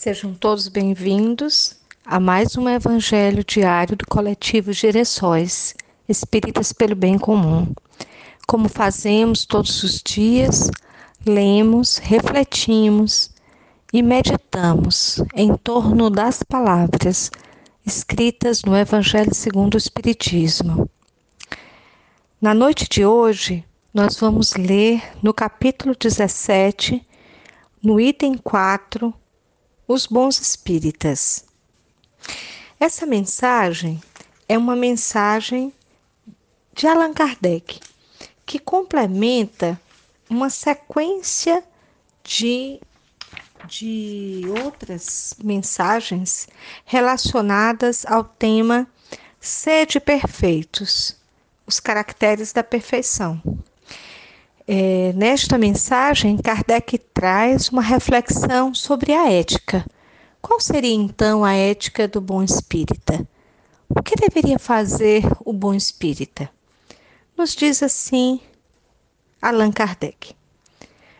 Sejam todos bem-vindos a mais um Evangelho diário do coletivo Direções Espíritas pelo Bem Comum. Como fazemos todos os dias, lemos, refletimos e meditamos em torno das palavras escritas no Evangelho segundo o Espiritismo. Na noite de hoje, nós vamos ler no capítulo 17, no item 4, os bons espíritas. Essa mensagem é uma mensagem de Allan Kardec, que complementa uma sequência de, de outras mensagens relacionadas ao tema Sede Perfeitos, os caracteres da perfeição. É, nesta mensagem, Kardec traz uma reflexão sobre a ética. Qual seria então a ética do bom espírita? O que deveria fazer o bom espírita? Nos diz assim Allan Kardec.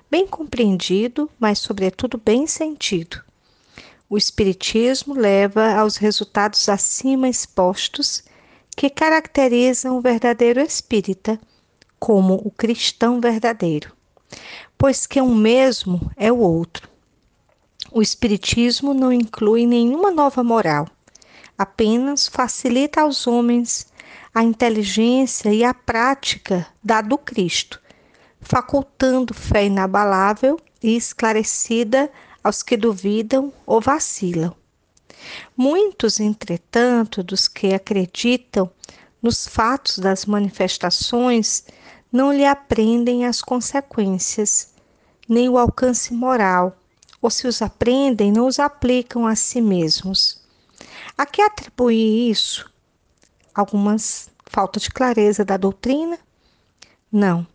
Bem compreendido, mas sobretudo bem sentido. O Espiritismo leva aos resultados acima expostos que caracterizam o verdadeiro espírita como o cristão verdadeiro, pois que um mesmo é o outro. O Espiritismo não inclui nenhuma nova moral, apenas facilita aos homens a inteligência e a prática da do Cristo, facultando fé inabalável e esclarecida aos que duvidam ou vacilam. Muitos, entretanto, dos que acreditam nos fatos das manifestações não lhe aprendem as consequências, nem o alcance moral, ou se os aprendem, não os aplicam a si mesmos. A que atribuir isso? Algumas falta de clareza da doutrina? Não,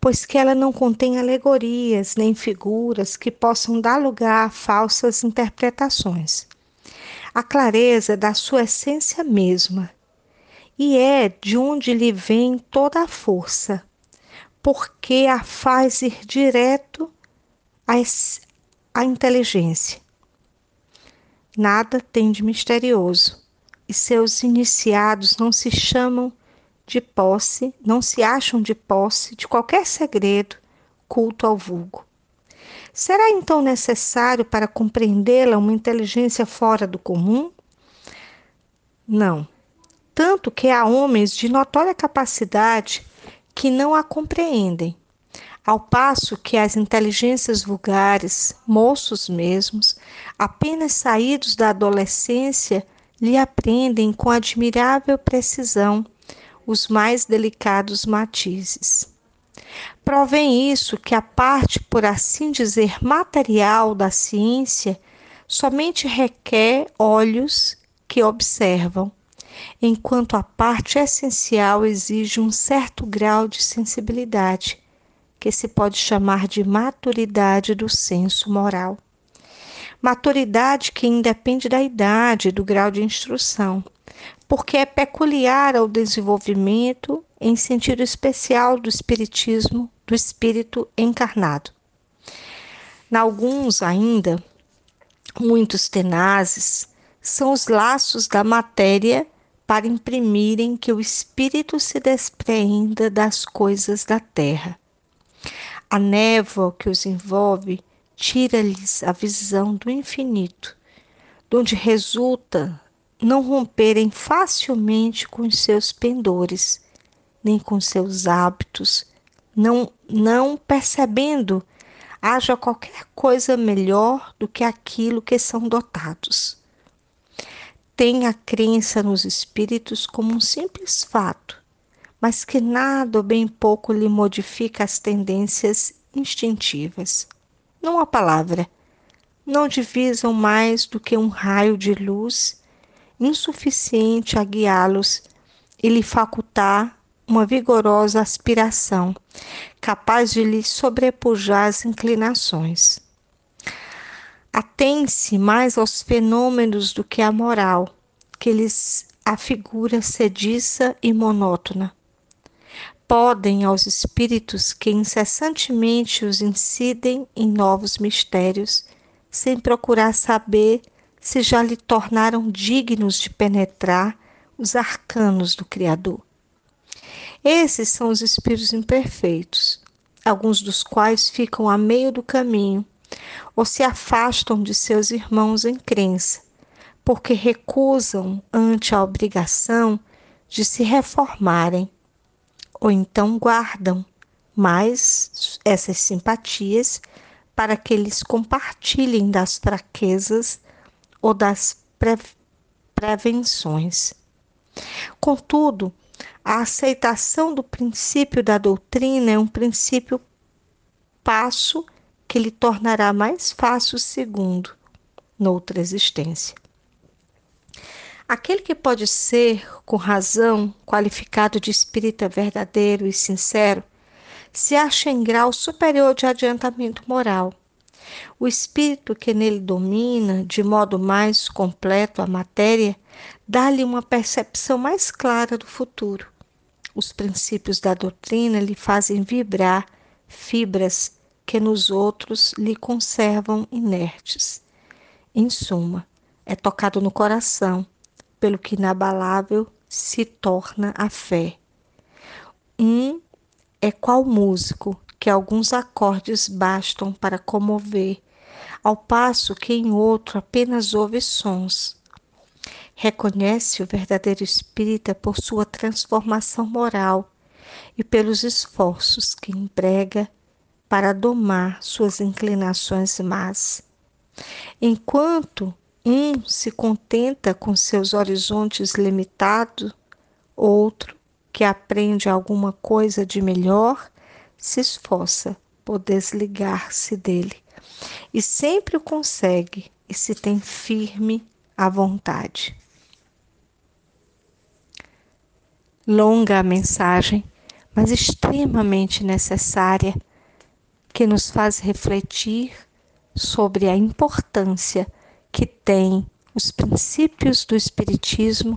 pois que ela não contém alegorias nem figuras que possam dar lugar a falsas interpretações. A clareza da sua essência mesma, e é de onde lhe vem toda a força, porque a faz ir direto à, inteligência. Nada tem de misterioso, e seus iniciados não se chamam de posse, não se acham de posse de qualquer segredo culto ao vulgo. Será então necessário para compreendê-la uma inteligência fora do comum? Não. Tanto que há homens de notória capacidade que não a compreendem, ao passo que as inteligências vulgares, moços mesmos, apenas saídos da adolescência, lhe aprendem com admirável precisão os mais delicados matizes. Provém isso que a parte, por assim dizer, material da ciência somente requer olhos que observam enquanto a parte essencial exige um certo grau de sensibilidade, que se pode chamar de maturidade do senso moral. Maturidade que independe da idade e do grau de instrução, porque é peculiar ao desenvolvimento em sentido especial do espiritismo, do espírito encarnado. Na alguns ainda, muitos tenazes, são os laços da matéria para imprimirem que o espírito se despreenda das coisas da terra. A névoa que os envolve tira-lhes a visão do infinito, donde resulta não romperem facilmente com os seus pendores, nem com seus hábitos, não, não percebendo haja qualquer coisa melhor do que aquilo que são dotados tem a crença nos espíritos como um simples fato, mas que nada ou bem pouco lhe modifica as tendências instintivas. Não há palavra. Não divisam mais do que um raio de luz insuficiente a guiá-los e lhe facultar uma vigorosa aspiração, capaz de lhe sobrepujar as inclinações atém-se mais aos fenômenos do que à moral, que lhes a figura sediça e monótona. Podem aos espíritos que incessantemente os incidem em novos mistérios sem procurar saber se já lhe tornaram dignos de penetrar os arcanos do Criador. Esses são os espíritos imperfeitos, alguns dos quais ficam a meio do caminho ou se afastam de seus irmãos em crença, porque recusam ante a obrigação de se reformarem, ou então guardam mais essas simpatias para que eles compartilhem das fraquezas ou das pre prevenções. Contudo, a aceitação do princípio da doutrina é um princípio passo que lhe tornará mais fácil o segundo, noutra existência. Aquele que pode ser, com razão, qualificado de espírita verdadeiro e sincero, se acha em grau superior de adiantamento moral. O espírito que nele domina, de modo mais completo a matéria, dá-lhe uma percepção mais clara do futuro. Os princípios da doutrina lhe fazem vibrar fibras que nos outros lhe conservam inertes. Em suma, é tocado no coração, pelo que inabalável se torna a fé. Um é qual músico que alguns acordes bastam para comover, ao passo que em outro apenas ouve sons. Reconhece o verdadeiro espírita por sua transformação moral e pelos esforços que emprega para domar suas inclinações más. Enquanto um se contenta com seus horizontes limitados, outro, que aprende alguma coisa de melhor, se esforça por desligar-se dele e sempre o consegue e se tem firme à vontade. Longa a mensagem, mas extremamente necessária, que nos faz refletir sobre a importância que tem os princípios do Espiritismo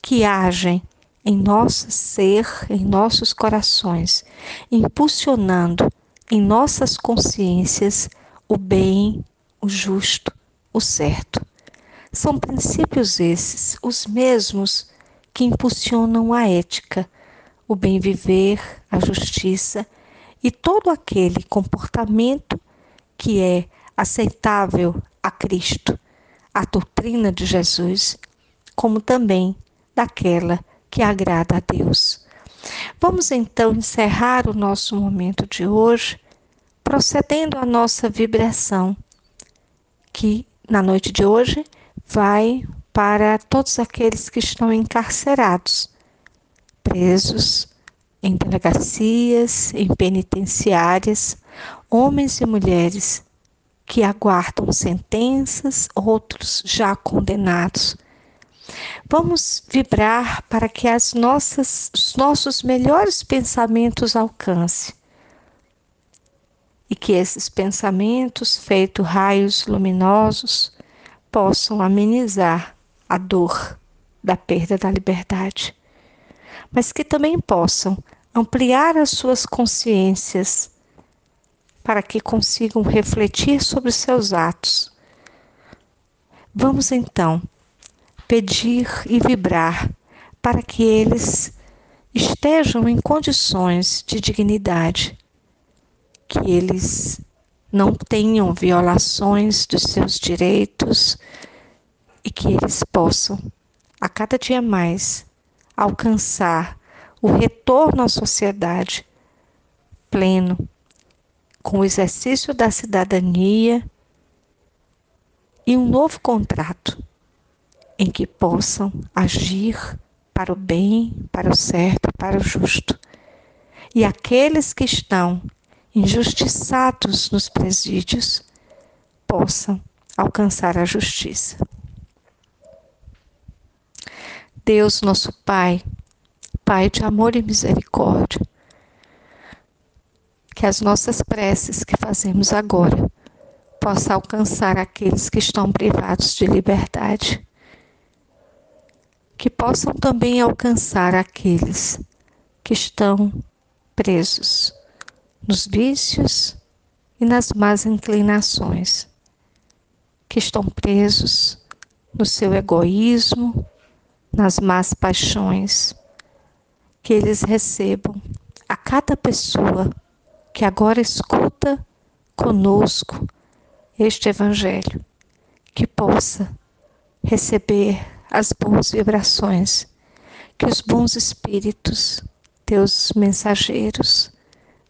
que agem em nosso ser, em nossos corações, impulsionando em nossas consciências o bem, o justo, o certo. São princípios esses, os mesmos que impulsionam a ética, o bem viver, a justiça e todo aquele comportamento que é aceitável a Cristo, a doutrina de Jesus, como também daquela que agrada a Deus. Vamos então encerrar o nosso momento de hoje procedendo à nossa vibração, que na noite de hoje vai para todos aqueles que estão encarcerados, presos em delegacias, em penitenciárias, homens e mulheres que aguardam sentenças, outros já condenados. Vamos vibrar para que as nossas, os nossos melhores pensamentos alcancem e que esses pensamentos, feitos raios luminosos, possam amenizar a dor da perda da liberdade, mas que também possam ampliar as suas consciências para que consigam refletir sobre seus atos. Vamos então pedir e vibrar para que eles estejam em condições de dignidade, que eles não tenham violações dos seus direitos, e que eles possam, a cada dia mais, alcançar o retorno à sociedade pleno, com o exercício da cidadania e um novo contrato em que possam agir para o bem, para o certo, para o justo. E aqueles que estão injustiçados nos presídios possam alcançar a justiça. Deus, nosso Pai, Pai de amor e misericórdia, que as nossas preces que fazemos agora possa alcançar aqueles que estão privados de liberdade, que possam também alcançar aqueles que estão presos nos vícios e nas más inclinações, que estão presos no seu egoísmo, nas más paixões, que eles recebam. A cada pessoa que agora escuta conosco este Evangelho, que possa receber as boas vibrações, que os bons espíritos, teus mensageiros,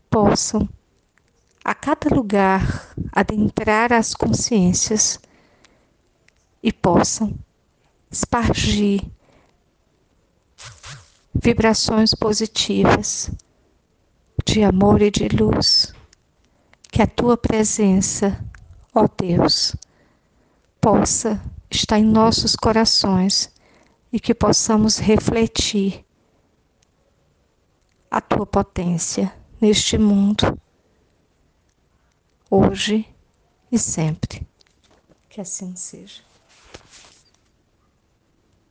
possam a cada lugar adentrar as consciências e possam espargir vibrações positivas de amor e de luz. Que a tua presença, ó Deus, possa estar em nossos corações e que possamos refletir a tua potência neste mundo, hoje e sempre. Que assim seja.